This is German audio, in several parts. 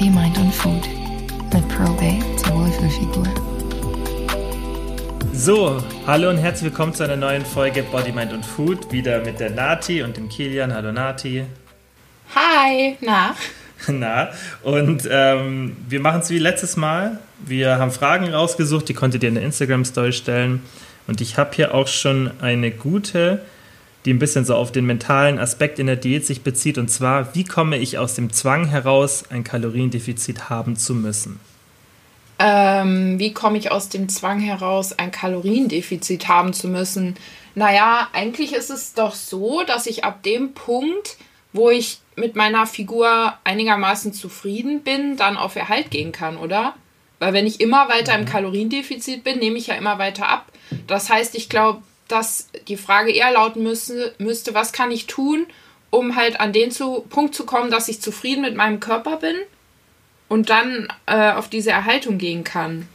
Body, Mind und Food mit Probate zur Wohlfühlfigur. So, hallo und herzlich willkommen zu einer neuen Folge Body, Mind und Food. Wieder mit der Nati und dem Kilian. Hallo Nati. Hi, na? Na, und ähm, wir machen es wie letztes Mal. Wir haben Fragen rausgesucht, die konntet ihr in der Instagram-Story stellen. Und ich habe hier auch schon eine gute, die ein bisschen so auf den mentalen Aspekt in der Diät sich bezieht. Und zwar, wie komme ich aus dem Zwang heraus, ein Kaloriendefizit haben zu müssen? Ähm, wie komme ich aus dem Zwang heraus, ein Kaloriendefizit haben zu müssen? Naja, eigentlich ist es doch so, dass ich ab dem Punkt, wo ich mit meiner Figur einigermaßen zufrieden bin, dann auf Erhalt gehen kann, oder? Weil wenn ich immer weiter im mhm. Kaloriendefizit bin, nehme ich ja immer weiter ab. Das heißt, ich glaube, dass die Frage eher lauten müsste, müsste, was kann ich tun, um halt an den zu, Punkt zu kommen, dass ich zufrieden mit meinem Körper bin und dann äh, auf diese Erhaltung gehen kann.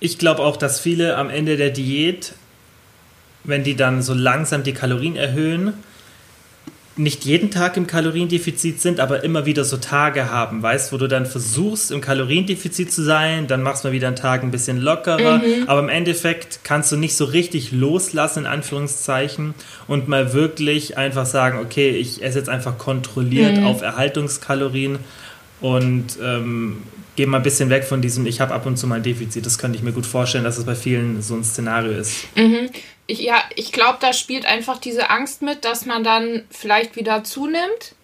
Ich glaube auch, dass viele am Ende der Diät, wenn die dann so langsam die Kalorien erhöhen, nicht jeden Tag im Kaloriendefizit sind, aber immer wieder so Tage haben, weißt, wo du dann versuchst, im Kaloriendefizit zu sein, dann machst du mal wieder einen Tag ein bisschen lockerer, mhm. aber im Endeffekt kannst du nicht so richtig loslassen, in Anführungszeichen, und mal wirklich einfach sagen, okay, ich esse jetzt einfach kontrolliert mhm. auf Erhaltungskalorien und ähm, gehe mal ein bisschen weg von diesem, ich habe ab und zu mal ein Defizit. Das könnte ich mir gut vorstellen, dass es bei vielen so ein Szenario ist. Mhm ich, ja, ich glaube, da spielt einfach diese Angst mit, dass man dann vielleicht wieder zunimmt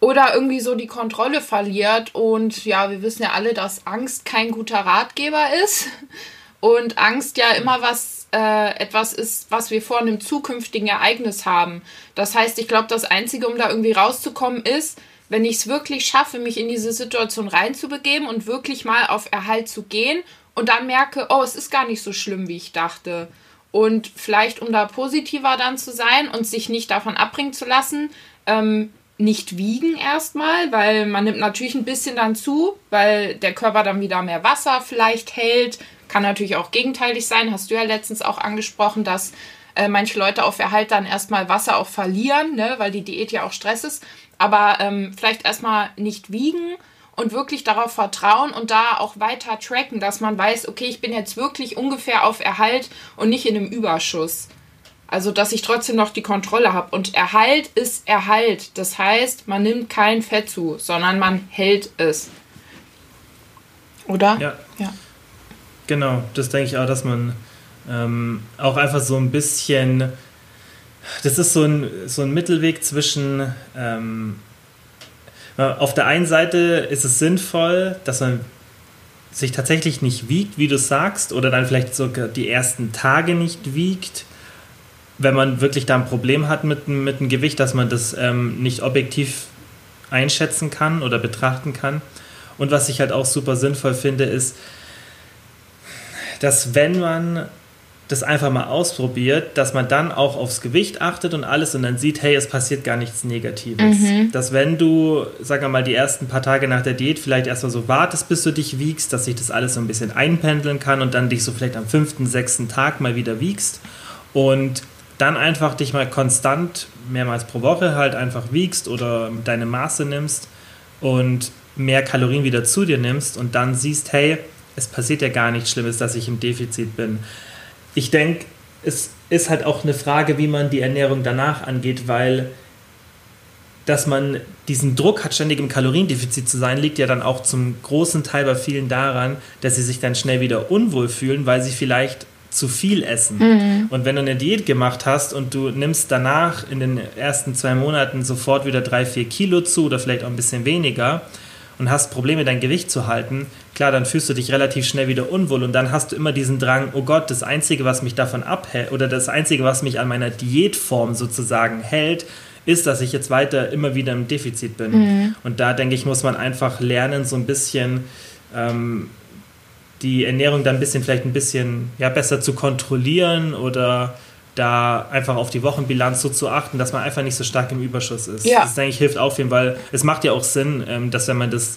oder irgendwie so die Kontrolle verliert. Und ja, wir wissen ja alle, dass Angst kein guter Ratgeber ist und Angst ja immer was äh, etwas ist, was wir vor einem zukünftigen Ereignis haben. Das heißt, ich glaube, das Einzige, um da irgendwie rauszukommen, ist, wenn ich es wirklich schaffe, mich in diese Situation reinzubegeben und wirklich mal auf Erhalt zu gehen und dann merke, oh, es ist gar nicht so schlimm, wie ich dachte und vielleicht, um da positiver dann zu sein und sich nicht davon abbringen zu lassen, ähm, nicht wiegen erstmal, weil man nimmt natürlich ein bisschen dann zu, weil der Körper dann wieder mehr Wasser vielleicht hält. Kann natürlich auch gegenteilig sein. Hast du ja letztens auch angesprochen, dass äh, manche Leute auf Erhalt dann erstmal Wasser auch verlieren, ne, weil die Diät ja auch Stress ist. Aber ähm, vielleicht erstmal nicht wiegen und wirklich darauf vertrauen und da auch weiter tracken, dass man weiß, okay, ich bin jetzt wirklich ungefähr auf Erhalt und nicht in einem Überschuss. Also, dass ich trotzdem noch die Kontrolle habe. Und Erhalt ist Erhalt. Das heißt, man nimmt kein Fett zu, sondern man hält es. Oder? Ja. ja. Genau, das denke ich auch, dass man ähm, auch einfach so ein bisschen. Das ist so ein, so ein Mittelweg zwischen ähm, auf der einen Seite ist es sinnvoll, dass man sich tatsächlich nicht wiegt, wie du sagst, oder dann vielleicht sogar die ersten Tage nicht wiegt, wenn man wirklich da ein Problem hat mit, mit dem Gewicht, dass man das ähm, nicht objektiv einschätzen kann oder betrachten kann. Und was ich halt auch super sinnvoll finde, ist, dass wenn man das einfach mal ausprobiert, dass man dann auch aufs Gewicht achtet und alles und dann sieht, hey, es passiert gar nichts Negatives. Mhm. Dass wenn du, sagen wir mal, die ersten paar Tage nach der Diät vielleicht erstmal so wartest, bis du dich wiegst, dass sich das alles so ein bisschen einpendeln kann und dann dich so vielleicht am fünften, sechsten Tag mal wieder wiegst und dann einfach dich mal konstant mehrmals pro Woche halt einfach wiegst oder deine Maße nimmst und mehr Kalorien wieder zu dir nimmst und dann siehst, hey, es passiert ja gar nichts Schlimmes, dass ich im Defizit bin ich denke, es ist halt auch eine Frage, wie man die Ernährung danach angeht, weil dass man diesen Druck hat, ständig im Kaloriendefizit zu sein, liegt ja dann auch zum großen Teil bei vielen daran, dass sie sich dann schnell wieder unwohl fühlen, weil sie vielleicht zu viel essen. Mhm. Und wenn du eine Diät gemacht hast und du nimmst danach in den ersten zwei Monaten sofort wieder drei, vier Kilo zu oder vielleicht auch ein bisschen weniger, und hast Probleme, dein Gewicht zu halten, klar, dann fühlst du dich relativ schnell wieder unwohl und dann hast du immer diesen Drang, oh Gott, das Einzige, was mich davon abhält oder das Einzige, was mich an meiner Diätform sozusagen hält, ist, dass ich jetzt weiter immer wieder im Defizit bin. Mhm. Und da denke ich, muss man einfach lernen, so ein bisschen ähm, die Ernährung dann ein bisschen, vielleicht ein bisschen ja, besser zu kontrollieren oder da einfach auf die Wochenbilanz so zu achten, dass man einfach nicht so stark im Überschuss ist. Ja. Das denke ich hilft auch viel, weil es macht ja auch Sinn, ähm, dass wenn man das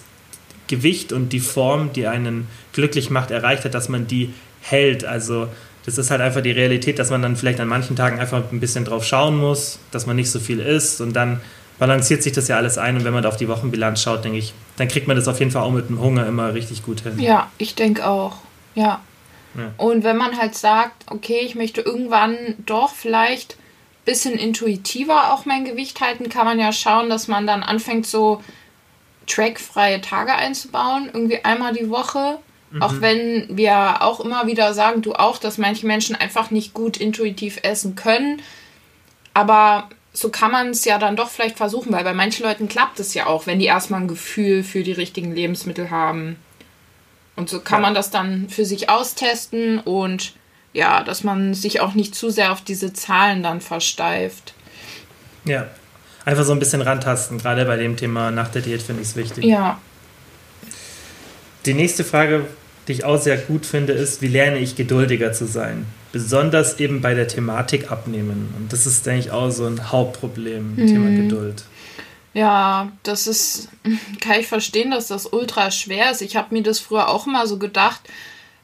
Gewicht und die Form, die einen glücklich macht, erreicht hat, dass man die hält. Also das ist halt einfach die Realität, dass man dann vielleicht an manchen Tagen einfach ein bisschen drauf schauen muss, dass man nicht so viel isst und dann balanciert sich das ja alles ein und wenn man da auf die Wochenbilanz schaut, denke ich, dann kriegt man das auf jeden Fall auch mit dem Hunger immer richtig gut hin. Ja, ich denke auch. Ja. ja. Und wenn man halt sagt, okay, ich möchte irgendwann doch vielleicht ein bisschen intuitiver auch mein Gewicht halten, kann man ja schauen, dass man dann anfängt, so trackfreie Tage einzubauen, irgendwie einmal die Woche. Mhm. Auch wenn wir auch immer wieder sagen, du auch, dass manche Menschen einfach nicht gut intuitiv essen können. Aber so kann man es ja dann doch vielleicht versuchen, weil bei manchen Leuten klappt es ja auch, wenn die erstmal ein Gefühl für die richtigen Lebensmittel haben. Und so kann ja. man das dann für sich austesten und ja, dass man sich auch nicht zu sehr auf diese Zahlen dann versteift. Ja, einfach so ein bisschen rantasten, gerade bei dem Thema nach der Diät finde ich es wichtig. Ja. Die nächste Frage, die ich auch sehr gut finde, ist, wie lerne ich geduldiger zu sein? besonders eben bei der Thematik abnehmen. Und das ist, denke ich, auch so ein Hauptproblem, mhm. Thema Geduld. Ja, das ist, kann ich verstehen, dass das ultra schwer ist. Ich habe mir das früher auch immer so gedacht,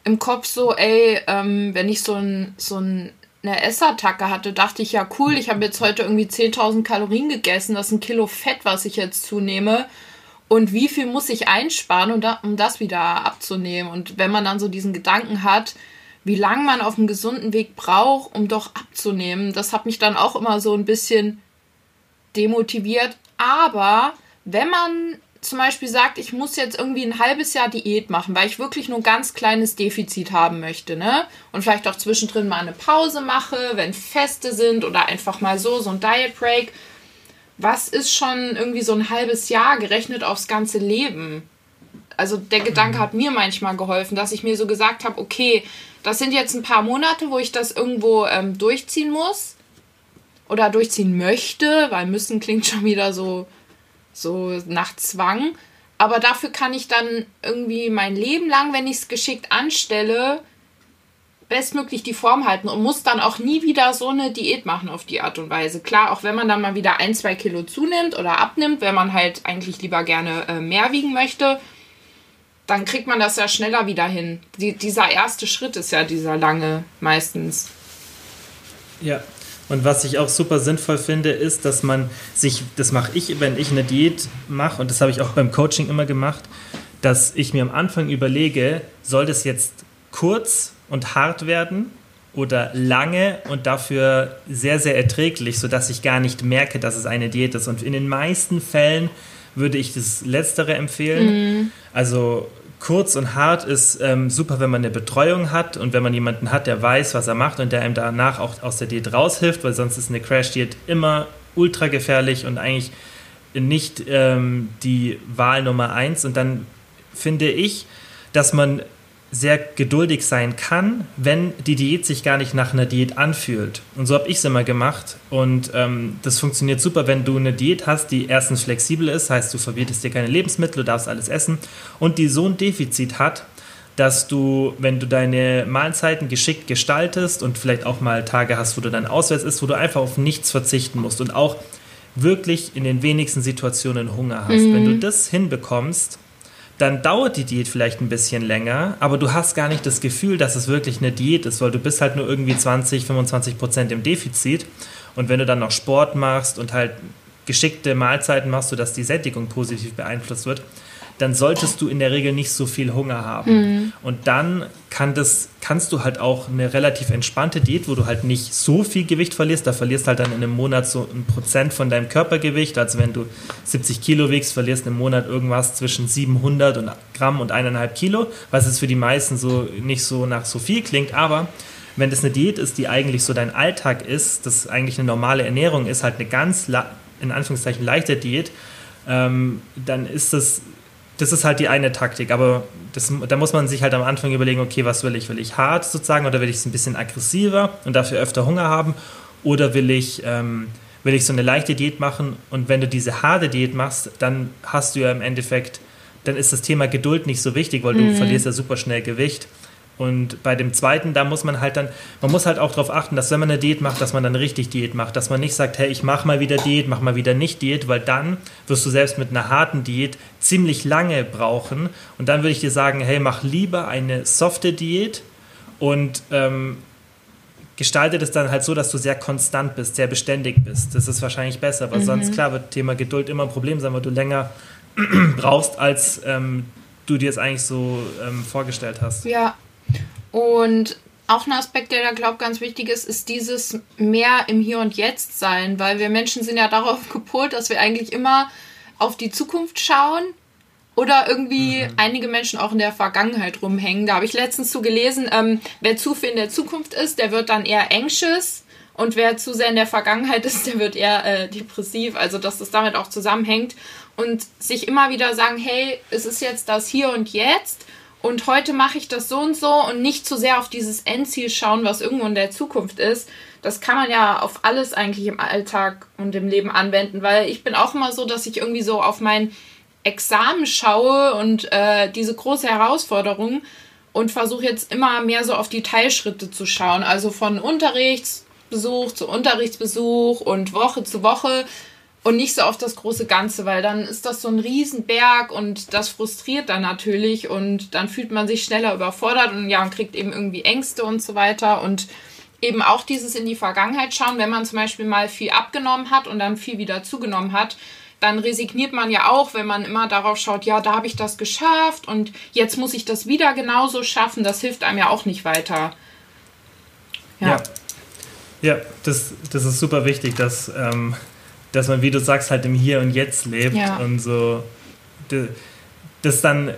im Kopf so, ey, ähm, wenn ich so, ein, so ein, eine Essattacke hatte, dachte ich, ja cool, ich habe jetzt heute irgendwie 10.000 Kalorien gegessen, das ist ein Kilo Fett, was ich jetzt zunehme. Und wie viel muss ich einsparen, um, da, das wieder abzunehmen? Und wenn man dann so diesen Gedanken hat, wie lange man auf einem gesunden Weg braucht, um doch abzunehmen. Das hat mich dann auch immer so ein bisschen demotiviert. Aber wenn man zum Beispiel sagt, ich muss jetzt irgendwie ein halbes Jahr Diät machen, weil ich wirklich nur ein ganz kleines Defizit haben möchte, ne? Und vielleicht auch zwischendrin mal eine Pause mache, wenn Feste sind oder einfach mal so, so ein Diet Break. Was ist schon irgendwie so ein halbes Jahr gerechnet aufs ganze Leben? Also der Gedanke mhm. hat mir manchmal geholfen, dass ich mir so gesagt habe, okay, das sind jetzt ein paar Monate, wo ich das irgendwo ähm, durchziehen muss oder durchziehen möchte, weil müssen klingt schon wieder so, so nach Zwang. Aber dafür kann ich dann irgendwie mein Leben lang, wenn ich es geschickt anstelle, bestmöglich die Form halten und muss dann auch nie wieder so eine Diät machen auf die Art und Weise. Klar, auch wenn man dann mal wieder ein, zwei Kilo zunimmt oder abnimmt, wenn man halt eigentlich lieber gerne äh, mehr wiegen möchte, dann kriegt man das ja schneller wieder hin. Die, dieser erste Schritt ist ja dieser lange meistens. Ja. Und was ich auch super sinnvoll finde, ist, dass man sich, das mache ich, wenn ich eine Diät mache, und das habe ich auch beim Coaching immer gemacht, dass ich mir am Anfang überlege, soll das jetzt kurz und hart werden oder lange und dafür sehr, sehr erträglich, sodass ich gar nicht merke, dass es eine Diät ist. Und in den meisten Fällen würde ich das Letztere empfehlen. Mhm. Also kurz und hart ist ähm, super, wenn man eine Betreuung hat und wenn man jemanden hat, der weiß, was er macht und der einem danach auch aus der Diät raushilft, weil sonst ist eine Crash-Diät immer ultra gefährlich und eigentlich nicht ähm, die Wahl Nummer eins. Und dann finde ich, dass man sehr geduldig sein kann, wenn die Diät sich gar nicht nach einer Diät anfühlt. Und so habe ich es immer gemacht. Und ähm, das funktioniert super, wenn du eine Diät hast, die erstens flexibel ist, heißt du verbietest dir keine Lebensmittel, du darfst alles essen, und die so ein Defizit hat, dass du, wenn du deine Mahlzeiten geschickt gestaltest und vielleicht auch mal Tage hast, wo du dann auswärts isst, wo du einfach auf nichts verzichten musst und auch wirklich in den wenigsten Situationen Hunger hast. Mhm. Wenn du das hinbekommst, dann dauert die Diät vielleicht ein bisschen länger, aber du hast gar nicht das Gefühl, dass es wirklich eine Diät ist, weil du bist halt nur irgendwie 20, 25 Prozent im Defizit. Und wenn du dann noch Sport machst und halt geschickte Mahlzeiten machst, sodass die Sättigung positiv beeinflusst wird, dann solltest du in der Regel nicht so viel Hunger haben. Mhm. Und dann kann das, kannst du halt auch eine relativ entspannte Diät, wo du halt nicht so viel Gewicht verlierst, da verlierst halt dann in einem Monat so ein Prozent von deinem Körpergewicht, also wenn du 70 Kilo wiegst, verlierst im Monat irgendwas zwischen 700 Gramm und eineinhalb Kilo, was es für die meisten so nicht so nach so viel klingt, aber wenn das eine Diät ist, die eigentlich so dein Alltag ist, das eigentlich eine normale Ernährung ist, halt eine ganz, in Anführungszeichen, leichte Diät, ähm, dann ist das das ist halt die eine Taktik, aber das, da muss man sich halt am Anfang überlegen, okay, was will ich? Will ich hart sozusagen oder will ich es ein bisschen aggressiver und dafür öfter Hunger haben? Oder will ich, ähm, will ich so eine leichte Diät machen und wenn du diese harte Diät machst, dann hast du ja im Endeffekt, dann ist das Thema Geduld nicht so wichtig, weil du mhm. verlierst ja super schnell Gewicht. Und bei dem zweiten, da muss man halt dann, man muss halt auch darauf achten, dass wenn man eine Diät macht, dass man dann richtig Diät macht, dass man nicht sagt, hey, ich mache mal wieder Diät, mach mal wieder nicht Diät, weil dann wirst du selbst mit einer harten Diät ziemlich lange brauchen. Und dann würde ich dir sagen, hey, mach lieber eine softe Diät und ähm, gestalte das dann halt so, dass du sehr konstant bist, sehr beständig bist. Das ist wahrscheinlich besser, weil mhm. sonst, klar, wird Thema Geduld immer ein Problem sein, weil du länger brauchst, als ähm, du dir es eigentlich so ähm, vorgestellt hast. Ja. Und auch ein Aspekt, der da, glaube ich, ganz wichtig ist, ist dieses mehr im Hier und Jetzt sein, weil wir Menschen sind ja darauf gepolt, dass wir eigentlich immer auf die Zukunft schauen oder irgendwie mhm. einige Menschen auch in der Vergangenheit rumhängen. Da habe ich letztens zu gelesen, ähm, wer zu viel in der Zukunft ist, der wird dann eher anxious und wer zu sehr in der Vergangenheit ist, der wird eher äh, depressiv. Also dass das damit auch zusammenhängt und sich immer wieder sagen, hey, es ist jetzt das Hier und Jetzt und heute mache ich das so und so und nicht zu sehr auf dieses Endziel schauen, was irgendwo in der Zukunft ist. Das kann man ja auf alles eigentlich im Alltag und im Leben anwenden, weil ich bin auch immer so, dass ich irgendwie so auf mein Examen schaue und äh, diese große Herausforderung und versuche jetzt immer mehr so auf die Teilschritte zu schauen. Also von Unterrichtsbesuch zu Unterrichtsbesuch und Woche zu Woche und nicht so auf das große Ganze, weil dann ist das so ein Riesenberg und das frustriert dann natürlich und dann fühlt man sich schneller überfordert und ja, und kriegt eben irgendwie Ängste und so weiter und eben auch dieses in die Vergangenheit schauen, wenn man zum Beispiel mal viel abgenommen hat und dann viel wieder zugenommen hat, dann resigniert man ja auch, wenn man immer darauf schaut, ja, da habe ich das geschafft und jetzt muss ich das wieder genauso schaffen. Das hilft einem ja auch nicht weiter. Ja, ja, ja das, das ist super wichtig, dass, ähm, dass man, wie du sagst, halt im Hier und Jetzt lebt ja. und so. Das dann,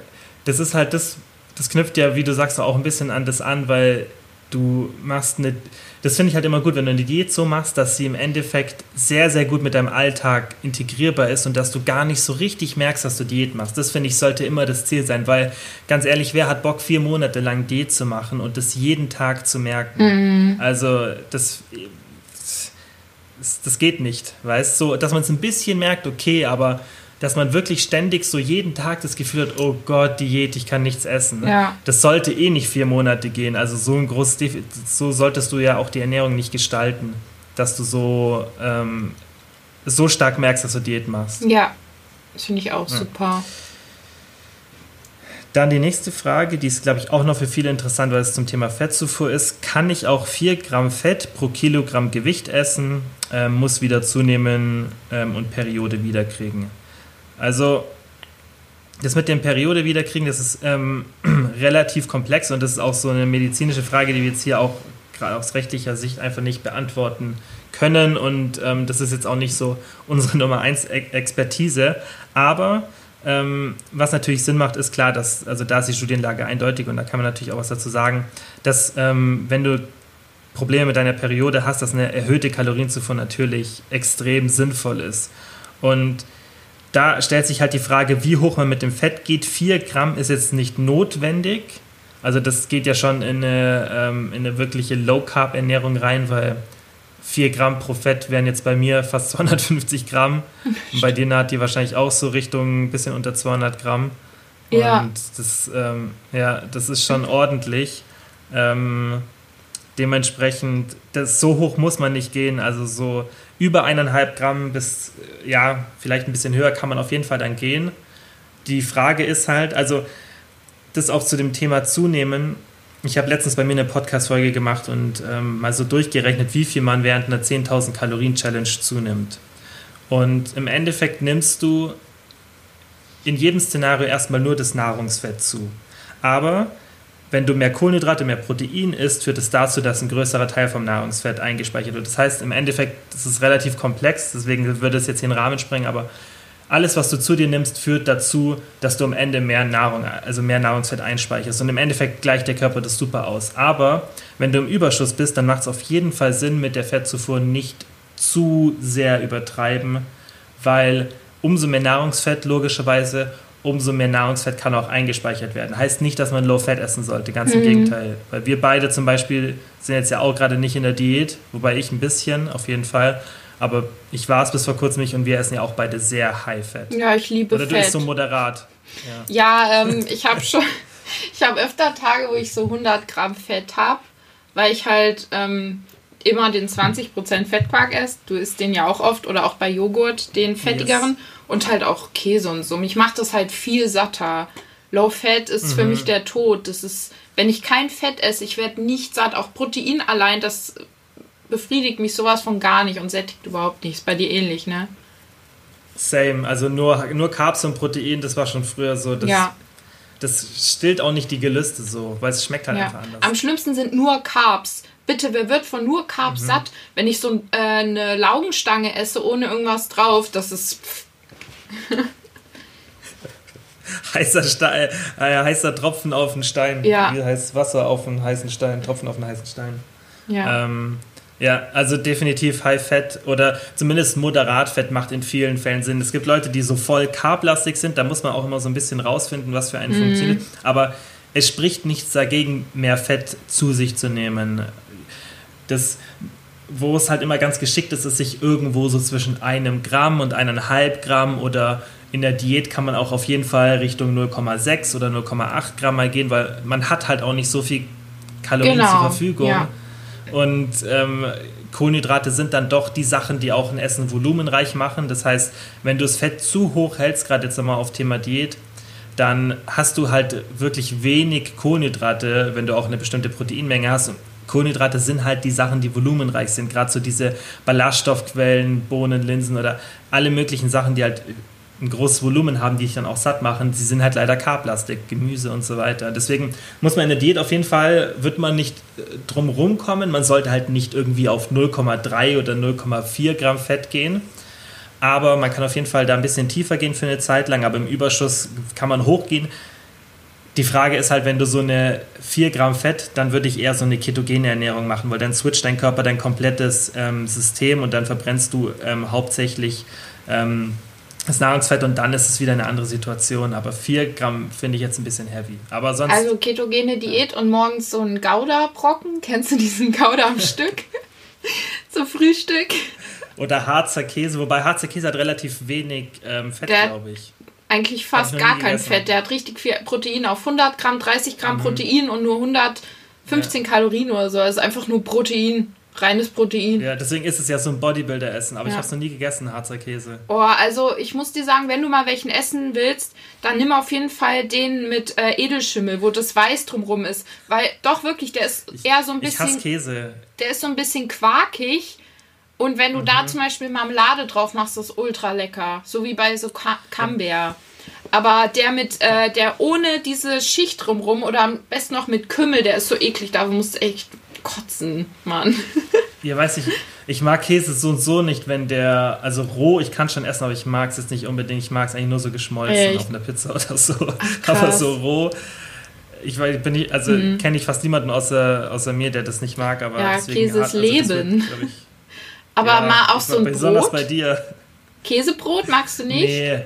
das ist halt das, das knüpft ja, wie du sagst, auch ein bisschen an das an, weil du machst eine das finde ich halt immer gut, wenn du eine Diät so machst, dass sie im Endeffekt sehr, sehr gut mit deinem Alltag integrierbar ist und dass du gar nicht so richtig merkst, dass du Diät machst. Das finde ich sollte immer das Ziel sein, weil ganz ehrlich, wer hat Bock, vier Monate lang Diät zu machen und das jeden Tag zu merken? Mhm. Also das, das, geht nicht, weißt du? So, dass man es ein bisschen merkt, okay, aber dass man wirklich ständig so jeden Tag das Gefühl hat, oh Gott, Diät, ich kann nichts essen. Ja. Das sollte eh nicht vier Monate gehen. Also so ein großes Defizit, so solltest du ja auch die Ernährung nicht gestalten, dass du so, ähm, so stark merkst, dass du Diät machst. Ja, das finde ich auch ja. super. Dann die nächste Frage, die ist, glaube ich, auch noch für viele interessant, weil es zum Thema Fettzufuhr ist. Kann ich auch 4 Gramm Fett pro Kilogramm Gewicht essen, ähm, muss wieder zunehmen ähm, und Periode wiederkriegen? Also das mit dem Periode wiederkriegen, das ist ähm, relativ komplex und das ist auch so eine medizinische Frage, die wir jetzt hier auch gerade aus rechtlicher Sicht einfach nicht beantworten können und ähm, das ist jetzt auch nicht so unsere Nummer 1 Expertise, aber ähm, was natürlich Sinn macht, ist klar, dass, also da ist die Studienlage eindeutig und da kann man natürlich auch was dazu sagen, dass ähm, wenn du Probleme mit deiner Periode hast, dass eine erhöhte Kalorienzufuhr natürlich extrem sinnvoll ist und da stellt sich halt die Frage, wie hoch man mit dem Fett geht. 4 Gramm ist jetzt nicht notwendig. Also das geht ja schon in eine, ähm, in eine wirkliche Low-Carb-Ernährung rein, weil 4 Gramm pro Fett wären jetzt bei mir fast 250 Gramm. Und bei dir hat die wahrscheinlich auch so Richtung ein bisschen unter 200 Gramm. Ja. Und das, ähm, ja, das ist schon ordentlich. Ähm, dementsprechend, das, so hoch muss man nicht gehen. Also so über eineinhalb Gramm bis, ja, vielleicht ein bisschen höher kann man auf jeden Fall dann gehen. Die Frage ist halt, also das auch zu dem Thema zunehmen. Ich habe letztens bei mir eine Podcast-Folge gemacht und ähm, mal so durchgerechnet, wie viel man während einer 10.000 Kalorien-Challenge zunimmt. Und im Endeffekt nimmst du in jedem Szenario erstmal nur das Nahrungsfett zu. Aber wenn du mehr Kohlenhydrate, mehr Protein isst, führt es dazu, dass ein größerer Teil vom Nahrungsfett eingespeichert wird. Das heißt, im Endeffekt, das ist relativ komplex, deswegen würde es jetzt hier den Rahmen sprengen, aber alles, was du zu dir nimmst, führt dazu, dass du am Ende mehr Nahrung, also mehr Nahrungsfett einspeicherst. Und im Endeffekt gleicht der Körper das super aus. Aber wenn du im Überschuss bist, dann macht es auf jeden Fall Sinn, mit der Fettzufuhr nicht zu sehr übertreiben, weil umso mehr Nahrungsfett logischerweise, umso mehr Nahrungsfett kann auch eingespeichert werden. Heißt nicht, dass man Low Fat essen sollte, ganz im mhm. Gegenteil. Weil wir beide zum Beispiel sind jetzt ja auch gerade nicht in der Diät, wobei ich ein bisschen, auf jeden Fall. Aber ich war es bis vor kurzem nicht und wir essen ja auch beide sehr High Fat. Ja, ich liebe Oder Fett. Oder du isst so moderat. Ja, ja ähm, ich habe schon, ich habe öfter Tage, wo ich so 100 Gramm Fett habe, weil ich halt ähm, immer den 20% Fettquark esse. Du isst den ja auch oft oder auch bei Joghurt, den fettigeren. Yes. Und halt auch Käse und so. Mich macht das halt viel satter. Low Fat ist mhm. für mich der Tod. Das ist, wenn ich kein Fett esse, ich werde nicht satt. Auch Protein allein, das befriedigt mich sowas von gar nicht und sättigt überhaupt nichts. Bei dir ähnlich, ne? Same. Also nur, nur Carbs und Protein, das war schon früher so. Das, ja. Das stillt auch nicht die Gelüste so, weil es schmeckt halt ja. einfach anders. Am schlimmsten sind nur Carbs. Bitte, wer wird von nur Carbs mhm. satt? Wenn ich so äh, eine Laugenstange esse ohne irgendwas drauf, das ist. heißer, Stein, äh, heißer Tropfen auf den Stein. Ja. Wie heißt Wasser auf einen heißen Stein, Tropfen auf einen heißen Stein. Ja. Ähm, ja, also definitiv High Fat oder zumindest moderat Fett macht in vielen Fällen Sinn. Es gibt Leute, die so voll carblastig sind, da muss man auch immer so ein bisschen rausfinden, was für einen mhm. funktioniert. Aber es spricht nichts dagegen, mehr Fett zu sich zu nehmen. Das, wo es halt immer ganz geschickt ist, ist sich irgendwo so zwischen einem Gramm und eineinhalb Gramm oder in der Diät kann man auch auf jeden Fall Richtung 0,6 oder 0,8 Gramm mal gehen, weil man hat halt auch nicht so viel Kalorien genau, zur Verfügung. Ja. Und ähm, Kohlenhydrate sind dann doch die Sachen, die auch ein Essen volumenreich machen. Das heißt, wenn du das Fett zu hoch hältst, gerade jetzt nochmal auf Thema Diät, dann hast du halt wirklich wenig Kohlenhydrate, wenn du auch eine bestimmte Proteinmenge hast. Kohlenhydrate sind halt die Sachen, die volumenreich sind. Gerade so diese Ballaststoffquellen, Bohnen, Linsen oder alle möglichen Sachen, die halt ein großes Volumen haben, die ich dann auch satt machen. Sie sind halt leider K-Plastik, Gemüse und so weiter. Deswegen muss man in der Diät auf jeden Fall, wird man nicht äh, drum rumkommen. Man sollte halt nicht irgendwie auf 0,3 oder 0,4 Gramm Fett gehen. Aber man kann auf jeden Fall da ein bisschen tiefer gehen für eine Zeit lang. Aber im Überschuss kann man hochgehen. Die Frage ist halt, wenn du so eine 4 Gramm Fett, dann würde ich eher so eine ketogene Ernährung machen, weil dann switcht dein Körper dein komplettes ähm, System und dann verbrennst du ähm, hauptsächlich ähm, das Nahrungsfett und dann ist es wieder eine andere Situation. Aber 4 Gramm finde ich jetzt ein bisschen heavy. Aber sonst. Also ketogene Diät und morgens so ein Gouda-Brocken. Kennst du diesen Gouda am Stück? Zum Frühstück. Oder Harzer Käse, wobei Harzer Käse hat relativ wenig ähm, Fett, glaube ich. Eigentlich fast gar kein Fett. Der hat richtig viel Protein auf 100 Gramm, 30 Gramm mhm. Protein und nur 115 ja. Kalorien oder so. Also einfach nur Protein reines Protein. Ja, deswegen ist es ja so ein Bodybuilder-Essen. Aber ja. ich habe es noch nie gegessen, Harzer Käse. Oh, also ich muss dir sagen, wenn du mal welchen essen willst, dann nimm auf jeden Fall den mit äh, Edelschimmel, wo das Weiß drumrum ist. Weil doch wirklich, der ist ich, eher so ein bisschen. Ich hasse Käse. Der ist so ein bisschen quarkig. Und wenn du mhm. da zum Beispiel Marmelade drauf machst, ist das ultra lecker. So wie bei so Camembert. Aber der mit, äh, der ohne diese Schicht drumrum oder am besten noch mit Kümmel, der ist so eklig. Da musst du echt kotzen, Mann. Ja, weiß ich, ich mag Käse so und so nicht, wenn der, also roh, ich kann schon essen, aber ich mag es jetzt nicht unbedingt. Ich mag es eigentlich nur so geschmolzen Echt? auf einer Pizza oder so. Ach, aber so roh. Ich weiß, bin ich, also mhm. kenne ich fast niemanden außer, außer mir, der das nicht mag, aber ja, Käse ist Leben. Wird, ich, aber ja, mal auch so ein besonders Brot. Besonders bei dir. Käsebrot magst du nicht? Nee.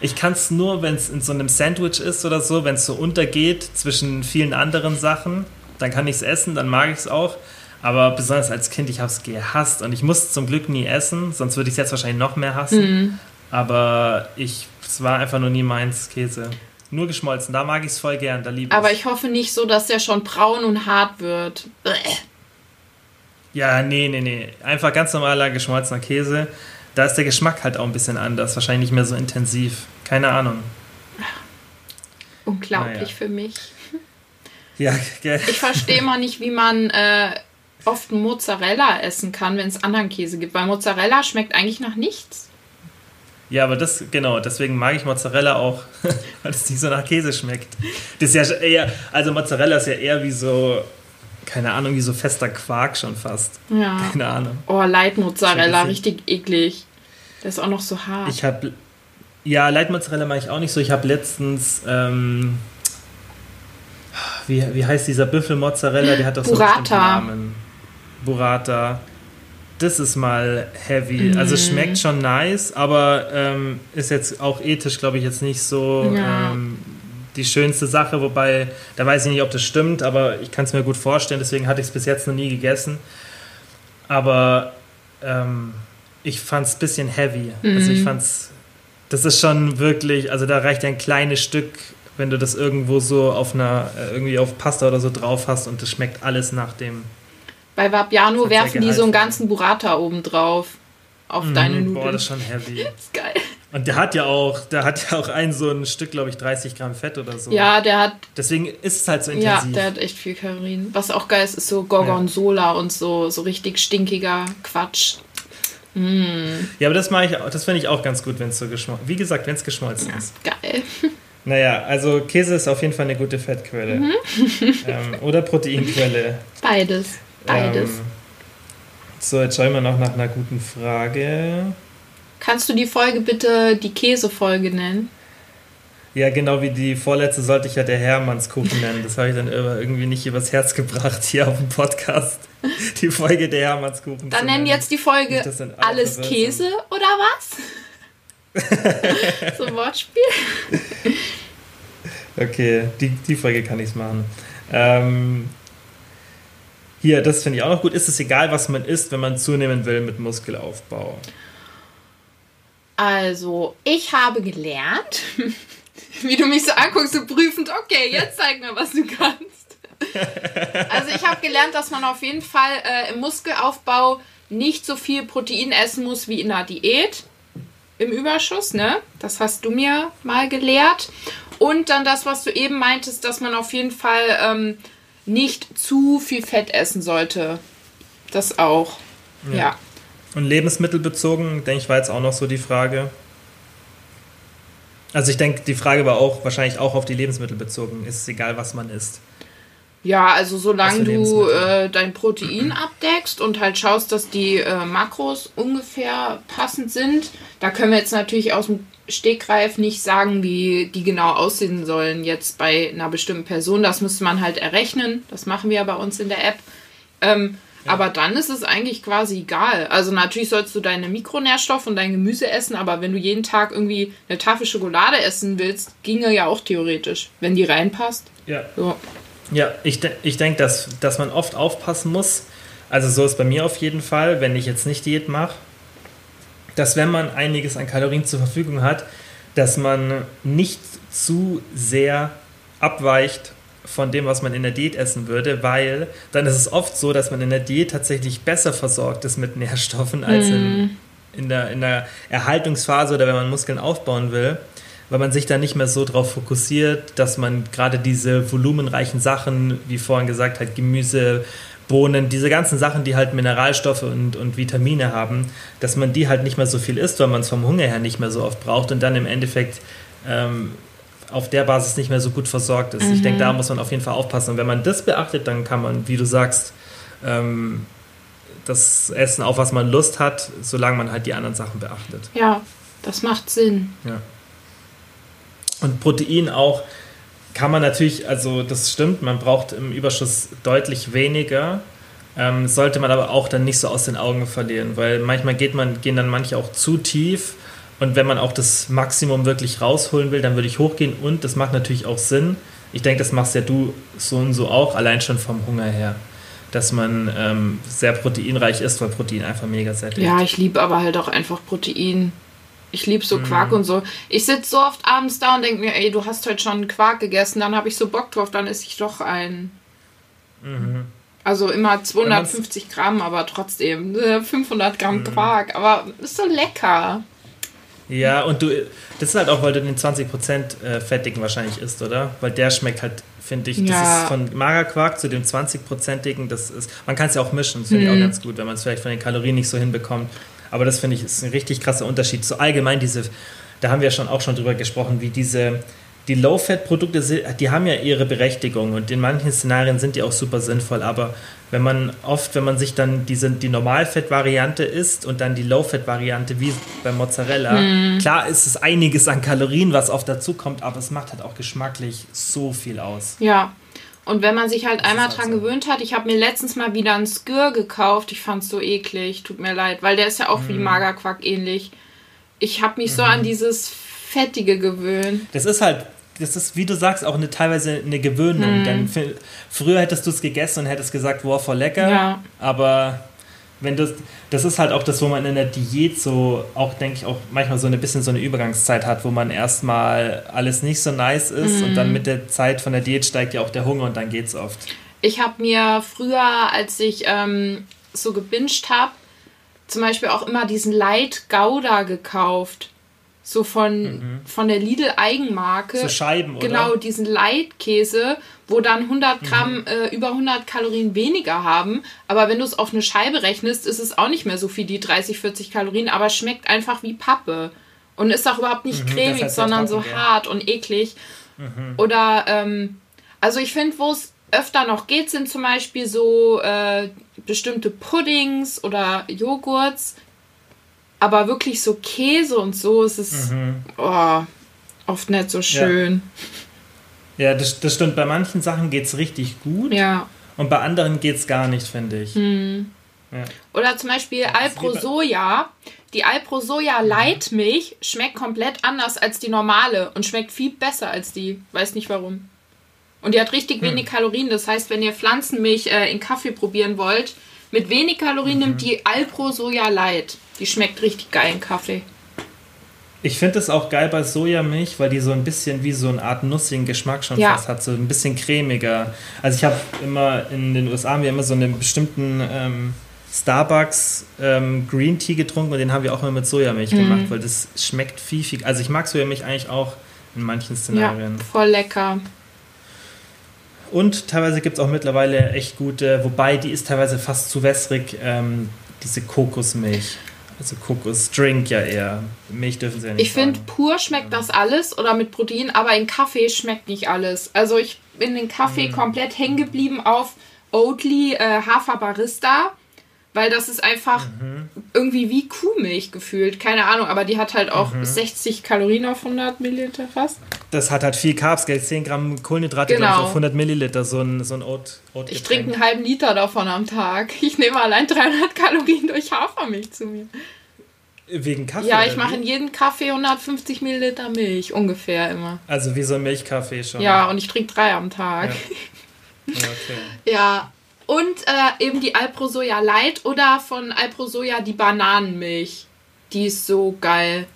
Ich kann es nur, wenn es in so einem Sandwich ist oder so, wenn es so untergeht zwischen vielen anderen Sachen dann kann ich es essen, dann mag ich es auch. Aber besonders als Kind, ich habe es gehasst und ich musste zum Glück nie essen, sonst würde ich es jetzt wahrscheinlich noch mehr hassen. Mhm. Aber ich, es war einfach nur nie meins Käse. Nur geschmolzen, da mag ich es voll gern, da liebe Aber ich hoffe nicht so, dass der schon braun und hart wird. Bleh. Ja, nee, nee, nee. Einfach ganz normaler geschmolzener Käse. Da ist der Geschmack halt auch ein bisschen anders, wahrscheinlich nicht mehr so intensiv. Keine Ahnung. Unglaublich naja. für mich. Ja, gell. Ich verstehe mal nicht, wie man äh, oft Mozzarella essen kann, wenn es anderen Käse gibt, weil Mozzarella schmeckt eigentlich nach nichts. Ja, aber das, genau, deswegen mag ich Mozzarella auch, weil es nicht so nach Käse schmeckt. Das ist ja eher, also Mozzarella ist ja eher wie so, keine Ahnung, wie so fester Quark schon fast. Ja. Keine Ahnung. Oh, Leitmozzarella, richtig eklig. Der ist auch noch so hart. Ich habe, ja, Leitmozzarella mag ich auch nicht so. Ich habe letztens, ähm, wie, wie heißt dieser Büffelmozzarella? Der hat doch so einen Namen. Burrata. Das ist mal heavy. Mm. Also schmeckt schon nice, aber ähm, ist jetzt auch ethisch, glaube ich, jetzt nicht so ja. ähm, die schönste Sache. Wobei, da weiß ich nicht, ob das stimmt, aber ich kann es mir gut vorstellen. Deswegen hatte ich es bis jetzt noch nie gegessen. Aber ähm, ich fand es ein bisschen heavy. Mm. Also ich mhm. fand es, das ist schon wirklich, also da reicht ein kleines Stück wenn du das irgendwo so auf einer, äh, irgendwie auf Pasta oder so drauf hast und das schmeckt alles nach dem. Bei Vapiano werfen die so einen ganzen Burrata oben drauf. Auf mm, deine Nudeln. Boah, das ist schon heavy. ist geil. Und der hat ja auch, der hat ja auch ein so ein Stück, glaube ich, 30 Gramm Fett oder so. Ja, der hat. Deswegen ist es halt so intensiv. Ja, der hat echt viel Kalorien. Was auch geil ist, ist so Gorgonzola ja. und so, so richtig stinkiger Quatsch. Mm. Ja, aber das mache ich, das finde ich auch ganz gut, wenn es so geschmolzen Wie gesagt, wenn es geschmolzen ja, ist. Geil. Naja, also Käse ist auf jeden Fall eine gute Fettquelle. Mhm. ähm, oder Proteinquelle. Beides. Beides. Ähm, so, jetzt schauen wir noch nach einer guten Frage. Kannst du die Folge bitte die Käsefolge nennen? Ja, genau wie die vorletzte sollte ich ja der Hermannskuchen nennen. Das habe ich dann irgendwie nicht übers Herz gebracht hier auf dem Podcast. Die Folge der Hermannskuchen. Dann nennen jetzt die Folge Alles Käse oder was? so ein Wortspiel. Okay, die, die Folge kann ich machen. Ähm, hier, das finde ich auch noch gut. Ist es egal, was man isst, wenn man zunehmen will mit Muskelaufbau? Also, ich habe gelernt, wie du mich so anguckst, so prüfend, okay, jetzt zeig mir, was du kannst. Also, ich habe gelernt, dass man auf jeden Fall äh, im Muskelaufbau nicht so viel Protein essen muss wie in einer Diät im Überschuss, ne? Das hast du mir mal gelehrt. Und dann das, was du eben meintest, dass man auf jeden Fall ähm, nicht zu viel Fett essen sollte. Das auch. ja. ja. Und lebensmittelbezogen, denke ich, war jetzt auch noch so die Frage. Also ich denke, die Frage war auch wahrscheinlich auch auf die Lebensmittel bezogen. Ist es egal, was man isst. Ja, also solange du äh, dein Protein abdeckst und halt schaust, dass die äh, Makros ungefähr passend sind, da können wir jetzt natürlich aus dem Stegreif nicht sagen, wie die genau aussehen sollen jetzt bei einer bestimmten Person. Das müsste man halt errechnen. Das machen wir ja bei uns in der App. Ähm, aber dann ist es eigentlich quasi egal. Also natürlich sollst du deine Mikronährstoffe und dein Gemüse essen, aber wenn du jeden Tag irgendwie eine Tafel Schokolade essen willst, ginge ja auch theoretisch, wenn die reinpasst. Ja. So. Ja, ich, de ich denke, dass, dass man oft aufpassen muss. Also so ist bei mir auf jeden Fall, wenn ich jetzt nicht Diät mache, dass wenn man einiges an Kalorien zur Verfügung hat, dass man nicht zu sehr abweicht von dem, was man in der Diät essen würde, weil dann ist es oft so, dass man in der Diät tatsächlich besser versorgt ist mit Nährstoffen als mm. in, mhm. in, der, in der Erhaltungsphase oder wenn man Muskeln aufbauen will, weil man sich dann nicht mehr so darauf fokussiert, dass man gerade diese volumenreichen Sachen, wie vorhin gesagt, halt Gemüse, Bohnen, diese ganzen Sachen, die halt Mineralstoffe und, und Vitamine haben, dass man die halt nicht mehr so viel isst, weil man es vom Hunger her nicht mehr so oft braucht und dann im Endeffekt ähm, auf der Basis nicht mehr so gut versorgt ist. Mhm. Ich denke, da muss man auf jeden Fall aufpassen. Und wenn man das beachtet, dann kann man, wie du sagst, ähm, das Essen, auf was man Lust hat, solange man halt die anderen Sachen beachtet. Ja, das macht Sinn. Ja. Und Protein auch kann man natürlich, also das stimmt, man braucht im Überschuss deutlich weniger. Ähm, sollte man aber auch dann nicht so aus den Augen verlieren, weil manchmal geht man, gehen dann manche auch zu tief und wenn man auch das Maximum wirklich rausholen will, dann würde ich hochgehen und das macht natürlich auch Sinn. Ich denke, das machst ja du so und so auch, allein schon vom Hunger her. Dass man ähm, sehr proteinreich ist, weil Protein einfach mega sättigt. Ja, ich liebe aber halt auch einfach Protein. Ich liebe so Quark mm. und so. Ich sitze so oft abends da und denke mir, ey, du hast heute schon Quark gegessen, dann habe ich so Bock drauf, dann esse ich doch einen. Mhm. Also immer 250 Gramm, aber trotzdem 500 Gramm mhm. Quark. Aber ist so lecker. Ja, und du, das ist halt auch, weil du den 20% äh, fettigen wahrscheinlich isst, oder? Weil der schmeckt halt, finde ich, das ja. ist von Magerquark zu dem 20%igen, das ist, man kann es ja auch mischen, das finde mhm. ich auch ganz gut, wenn man es vielleicht von den Kalorien nicht so hinbekommt. Aber das finde ich ist ein richtig krasser Unterschied. So allgemein diese, da haben wir schon auch schon drüber gesprochen, wie diese, die Low-Fat-Produkte, die haben ja ihre Berechtigung und in manchen Szenarien sind die auch super sinnvoll, aber wenn man oft, wenn man sich dann diese, die Normalfett-Variante isst und dann die Low-Fat-Variante wie beim Mozzarella, mm. klar ist es einiges an Kalorien, was oft dazu kommt, aber es macht halt auch geschmacklich so viel aus. Ja. Und wenn man sich halt das einmal dran gewöhnt hat, ich habe mir letztens mal wieder einen Skür gekauft, ich fand es so eklig, tut mir leid, weil der ist ja auch mm. wie Magerquark ähnlich. Ich habe mich mm. so an mhm. dieses Fettige gewöhnt. Das ist halt das ist, wie du sagst, auch eine, teilweise eine Gewöhnung. Mm. Denn früher hättest du es gegessen und hättest gesagt, wow, voll lecker. Ja. Aber wenn du, das ist halt auch das, wo man in der Diät so auch, denke ich, auch manchmal so ein bisschen so eine Übergangszeit hat, wo man erstmal alles nicht so nice ist mm. und dann mhm. mit der Zeit von der Diät steigt ja auch der Hunger und dann geht's oft. Ich habe mir früher, als ich ähm, so gebinged habe, zum Beispiel auch immer diesen Light Gouda gekauft. so von, von der Lidl-Eigenmarke. So Scheiben, oder? Genau, diesen Leitkäse, wo dann 100 Mhm. Gramm äh, über 100 Kalorien weniger haben. Aber wenn du es auf eine Scheibe rechnest, ist es auch nicht mehr so viel, die 30, 40 Kalorien, aber schmeckt einfach wie Pappe. Und ist auch überhaupt nicht Mhm, cremig, sondern trocken, so ja. hart und eklig. Oder, ähm, also ich finde, wo es öfter noch geht, sind zum Beispiel so äh, bestimmte Puddings oder Joghurts. Aber wirklich so Käse und so ist es Mhm. oh, oft nicht so schön. Ja, das, das stimmt. Bei manchen Sachen geht es richtig gut Ja. und bei anderen geht es gar nicht, finde ich. Hm. Ja. Oder zum Beispiel ist wie Alpro bei- Soja. Die Alpro Soja Mhm. Leitmilch schmeckt komplett anders als die normale und schmeckt viel besser als die. Weiß nicht warum. Und die hat richtig Hm. wenig Kalorien. Das heißt, wenn ihr Pflanzenmilch äh, in Kaffee probieren wollt, mit wenig Kalorien Mhm. nimmt die Alpro Soja Light. Die schmeckt richtig geil in Kaffee. Ich finde es auch geil bei Sojamilch, weil die so ein bisschen wie so eine Art nussigen Geschmack schon Ja. fast hat, so ein bisschen cremiger. Also ich habe immer in den USA haben wir immer so einen bestimmten ähm, Starbucks ähm, Green Tea getrunken und den haben wir auch immer mit Sojamilch Mhm. gemacht, weil das schmeckt viel, viel. Also ich mag Sojamilch eigentlich auch in manchen Ja, Szenarien. voll lecker. Und teilweise gibt es auch mittlerweile echt gute, wobei die ist teilweise fast zu wässrig, ähm, diese Kokosmilch. Also Kokosdrink ja eher. Milch dürfen sie ja nicht Ich finde, pur schmeckt das alles oder mit Protein, aber in Kaffee schmeckt nicht alles. Also ich bin in Kaffee komplett hängen geblieben auf Oatly äh, Hafer Barista, weil das ist einfach irgendwie wie Kuhmilch gefühlt. Keine Ahnung, aber die hat halt auch 60 Kalorien auf 100 Milliliter fast. Das hat halt viel Carbs, gell? 10 Gramm Kohlenhydrate Genau. auf 100 Milliliter, so ein, so ein Oat, Oat Ich trinke einen halben Liter davon am Tag. Ich nehme allein 300 Kalorien durch Hafermilch zu mir. Wegen Kaffee? Ja, ich mache in jeden Kaffee 150 Milliliter Milch, ungefähr immer. Also wie so ein Milchkaffee schon. Ja, und ich trinke drei am Tag. Ja. Okay. Ja, und äh, eben die Alpro Soja Light oder von Alpro Soja die Bananenmilch. Die ist so geil.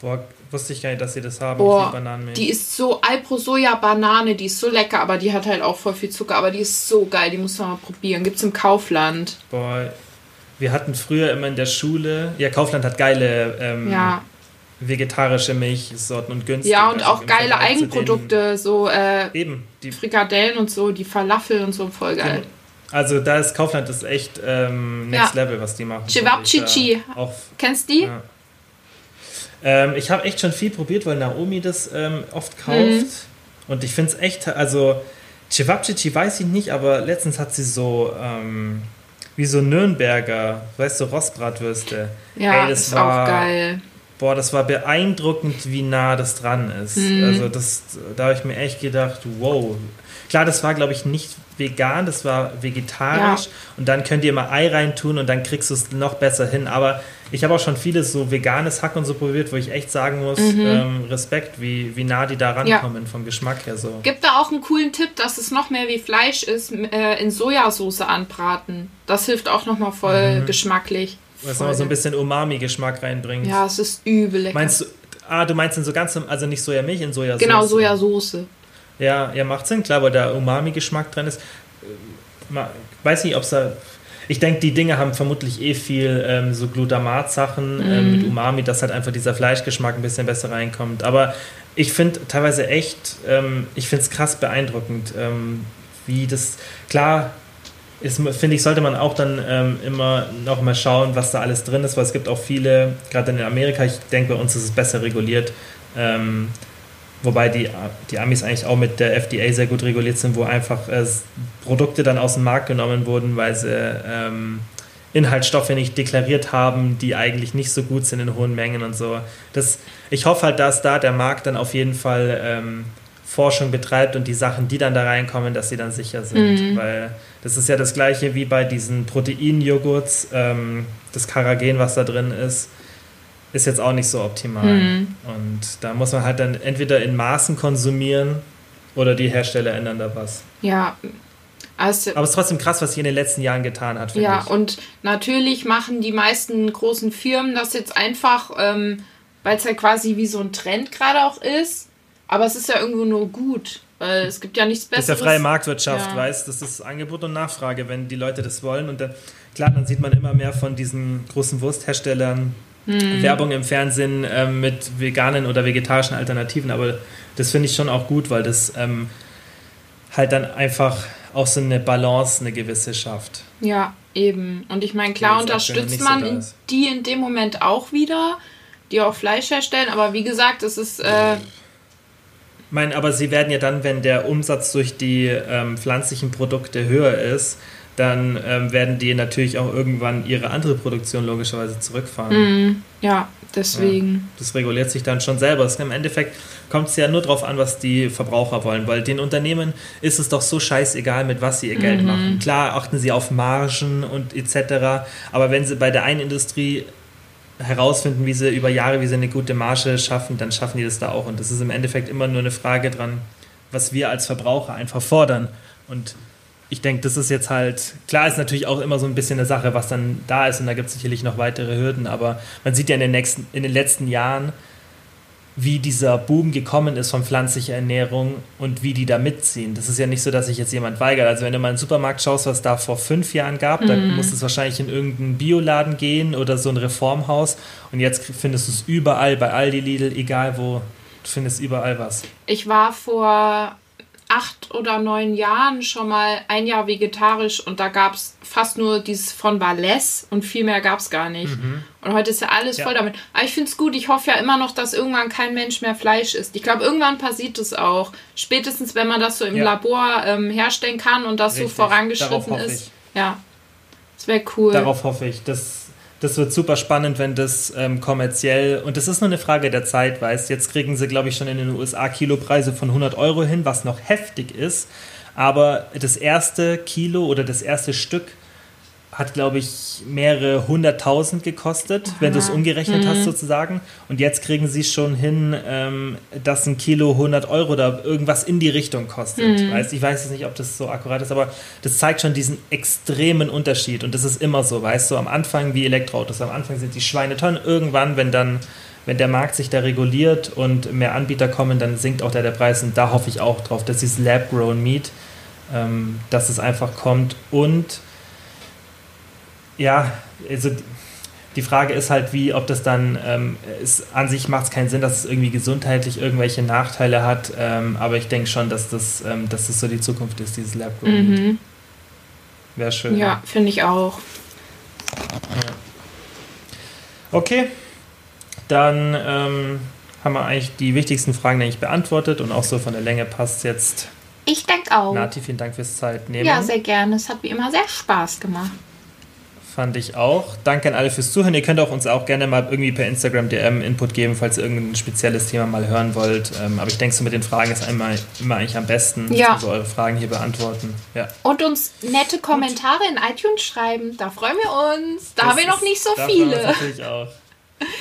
Boah, wusste ich gar nicht, dass sie das haben, Boah, die Bananenmilch. die ist so Alpro Soja Banane, die ist so lecker, aber die hat halt auch voll viel Zucker, aber die ist so geil, die muss man mal probieren. Gibt's im Kaufland. Boah, wir hatten früher immer in der Schule, ja, Kaufland hat geile ähm, Ja. vegetarische Milchsorten und günstig. Ja, und also auch geile Vergleich Eigenprodukte, so äh, Den, eben, die, Frikadellen und so, die Falafel und so, voll geil. also da ist Kaufland ist echt ähm, Next Ja. Level, was die machen. Auch Kennst die? Ja. Ähm, ich habe echt schon viel probiert, weil Naomi das ähm, oft kauft. Mhm. Und ich finde es echt, also Cevapcici weiß ich nicht, aber letztens hat sie so ähm, wie so Nürnberger, weißt du, Rostbratwürste. Ja, Ey, das ist war- auch geil. Boah, das war beeindruckend, wie nah das dran ist. Mhm. Also das, da habe ich mir echt gedacht, wow. Klar, das war, glaube ich, nicht vegan, das war vegetarisch. Ja. Und dann könnt ihr mal Ei reintun und dann kriegst du es noch besser hin. Aber ich habe auch schon vieles so veganes Hack und so probiert, wo ich echt sagen muss, ähm, Respekt, wie, wie nah die da rankommen vom Geschmack her so. Gibt da auch einen coolen Tipp, dass es noch mehr wie Fleisch ist, äh, in Sojasauce anbraten. Das hilft auch nochmal voll geschmacklich. Was nochmal so ein bisschen Umami-Geschmack reinbringt. Ja, es ist übel lecker. Meinst du, ah, du meinst in so ganz, also nicht Sojamilch, in Sojasauce? genau, Sojasauce. Ja, ja, macht Sinn, klar, weil da Umami-Geschmack drin ist. Äh, Weiß nicht, ob es da. Ich denke, die Dinge haben vermutlich eh viel ähm, so Glutamat-Sachen ähm, mit Umami, dass halt einfach dieser Fleischgeschmack ein bisschen besser reinkommt. Aber ich finde teilweise echt, ähm, ich finde es krass beeindruckend, ähm, wie das. Klar, finde ich, sollte man auch dann ähm, immer noch mal schauen, was da alles drin ist, weil es gibt auch viele, gerade in Amerika, ich denke, bei uns ist es besser reguliert. Ähm, Wobei die, die Amis eigentlich auch mit der FDA sehr gut reguliert sind, wo einfach äh, Produkte dann aus dem Markt genommen wurden, weil sie ähm, Inhaltsstoffe nicht deklariert haben, die eigentlich nicht so gut sind in hohen Mengen und so. Das, ich hoffe halt, dass da der Markt dann auf jeden Fall ähm, Forschung betreibt und die Sachen, die dann da reinkommen, dass sie dann sicher sind. Weil das ist ja das gleiche wie bei diesen Proteinjoghurts, ähm, das Karagen, was da drin ist ist jetzt auch nicht so optimal. Mhm. Und da muss man halt dann entweder in Maßen konsumieren oder die Hersteller ändern da was. Ja. Also, Aber es ist trotzdem krass, was sich in den letzten Jahren getan hat, ja, ich. und natürlich machen die meisten großen Firmen das jetzt einfach, ähm, weil es halt quasi wie so ein Trend gerade auch ist. Aber es ist ja irgendwo nur gut, weil es gibt ja nichts das ist ja Besseres. freie Marktwirtschaft, Ja. weißt Das ist Angebot und Nachfrage, wenn die Leute das wollen. Und dann, klar, dann sieht man immer mehr von diesen großen Wurstherstellern, hm. Werbung im Fernsehen ähm, mit veganen oder vegetarischen Alternativen, aber das finde ich schon auch gut, weil das ähm, halt dann einfach auch so eine Balance, eine gewisse schafft. Ja, eben. Und ich meine, klar unterstützt man so die in dem Moment auch wieder, die auch Fleisch herstellen, aber wie gesagt, es ist. Äh, mein, aber sie werden ja dann, wenn der Umsatz durch die ähm, pflanzlichen Produkte höher ist, dann ähm, werden die natürlich auch irgendwann ihre andere Produktion logischerweise zurückfahren. Mm, ja, deswegen. Ja, das reguliert sich dann schon selber. Im Endeffekt kommt es ja nur darauf an, was die Verbraucher wollen, weil den Unternehmen ist es doch so scheißegal, mit was sie ihr Geld mhm. machen. Klar achten sie auf Margen und etc., aber wenn sie bei der einen Industrie herausfinden, wie sie über Jahre, wie sie eine gute Marge schaffen, dann schaffen die das da auch. Und das ist im Endeffekt immer nur eine Frage dran, was wir als Verbraucher einfach fordern. Und ich denke, das ist jetzt halt, klar ist natürlich auch immer so ein bisschen eine Sache, was dann da ist und da gibt es sicherlich noch weitere Hürden, aber man sieht ja in den, nächsten, in den letzten Jahren, wie dieser Boom gekommen ist von pflanzlicher Ernährung und wie die da mitziehen. Das ist ja nicht so, dass sich jetzt jemand weigert. Also wenn du mal in den Supermarkt schaust, was da vor fünf Jahren gab, mhm. dann musst es wahrscheinlich in irgendeinen Bioladen gehen oder so ein Reformhaus und jetzt findest du es überall, bei Aldi, Lidl, egal wo, du findest überall was. Ich war vor acht oder neun Jahren schon mal ein Jahr vegetarisch und da gab es fast nur dieses von Valais und viel mehr gab es gar nicht. Mhm. Und heute ist ja alles ja. voll damit. Aber ich finde es gut, ich hoffe ja immer noch, dass irgendwann kein Mensch mehr Fleisch isst. Ich glaube, irgendwann passiert es auch. Spätestens, wenn man das so im ja. Labor ähm, herstellen kann und das Richtig. so vorangeschritten ist. Ja, das wäre cool. Darauf hoffe ich. Das das wird super spannend, wenn das ähm, kommerziell, und das ist nur eine Frage der Zeit, weißt Jetzt kriegen sie, glaube ich, schon in den USA Kilopreise von 100 Euro hin, was noch heftig ist. Aber das erste Kilo oder das erste Stück hat, glaube ich, mehrere hunderttausend gekostet, Aha. wenn du es umgerechnet mhm. hast sozusagen. Und jetzt kriegen sie schon hin, ähm, dass ein Kilo 100 Euro oder irgendwas in die Richtung kostet. Mhm. Weißt, ich weiß jetzt nicht, ob das so akkurat ist, aber das zeigt schon diesen extremen Unterschied. Und das ist immer so, weißt du, am Anfang wie Elektroautos. Am Anfang sind die Schweine teuer. Irgendwann, wenn dann wenn der Markt sich da reguliert und mehr Anbieter kommen, dann sinkt auch da der Preis. Und da hoffe ich auch drauf, dass dieses Lab-Grown Meat, ähm, dass es einfach kommt und ja, also die Frage ist halt, wie, ob das dann, ähm, ist, an sich macht es keinen Sinn, dass es irgendwie gesundheitlich irgendwelche Nachteile hat, ähm, aber ich denke schon, dass das, ähm, dass das so die Zukunft ist, dieses lab mhm. Wäre schön. Ja, finde ich auch. Ja. Okay, dann ähm, haben wir eigentlich die wichtigsten Fragen eigentlich beantwortet und auch so von der Länge passt jetzt. Ich denke auch. Nati, vielen Dank fürs Zeitnehmen. Ja, sehr gerne. Es hat wie immer sehr Spaß gemacht. Fand ich auch. Danke an alle fürs Zuhören. Ihr könnt auch uns auch gerne mal irgendwie per Instagram DM Input geben, falls ihr irgendein spezielles Thema mal hören wollt. Ähm, aber ich denke, so mit den Fragen ist einmal immer eigentlich am besten, ja. dass wir eure Fragen hier beantworten. Ja. Und uns nette Kommentare Gut. in iTunes schreiben. Da freuen wir uns. Da das haben wir noch nicht so viele. natürlich auch.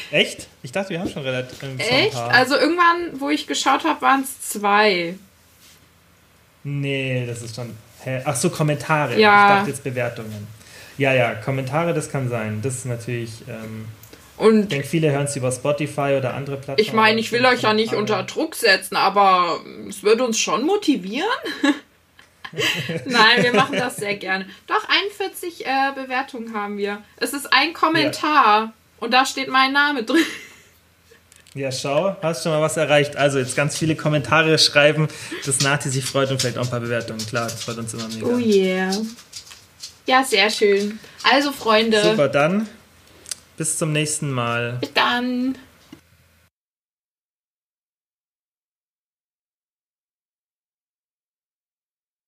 Echt? Ich dachte, wir haben schon relativ. Ähm, Echt? Also irgendwann, wo ich geschaut habe, waren es zwei. Nee, das ist schon. Hä? Ach so, Kommentare. Ja. Ich dachte jetzt Bewertungen. Ja, ja, Kommentare, das kann sein. Das ist natürlich. Ähm, und ich denke, viele hören es über Spotify oder andere Plattformen. Ich meine, ich will euch ja nicht unter Druck setzen, aber es würde uns schon motivieren. Nein, wir machen das sehr gerne. Doch, 41 äh, Bewertungen haben wir. Es ist ein Kommentar ja. und da steht mein Name drin. Ja, schau, hast schon mal was erreicht. Also jetzt ganz viele Kommentare schreiben, dass Nati sich freut und vielleicht auch ein paar Bewertungen. Klar, das freut uns immer mega. Oh yeah. Ja, sehr schön. Also, Freunde. Super, dann bis zum nächsten Mal. Bis dann.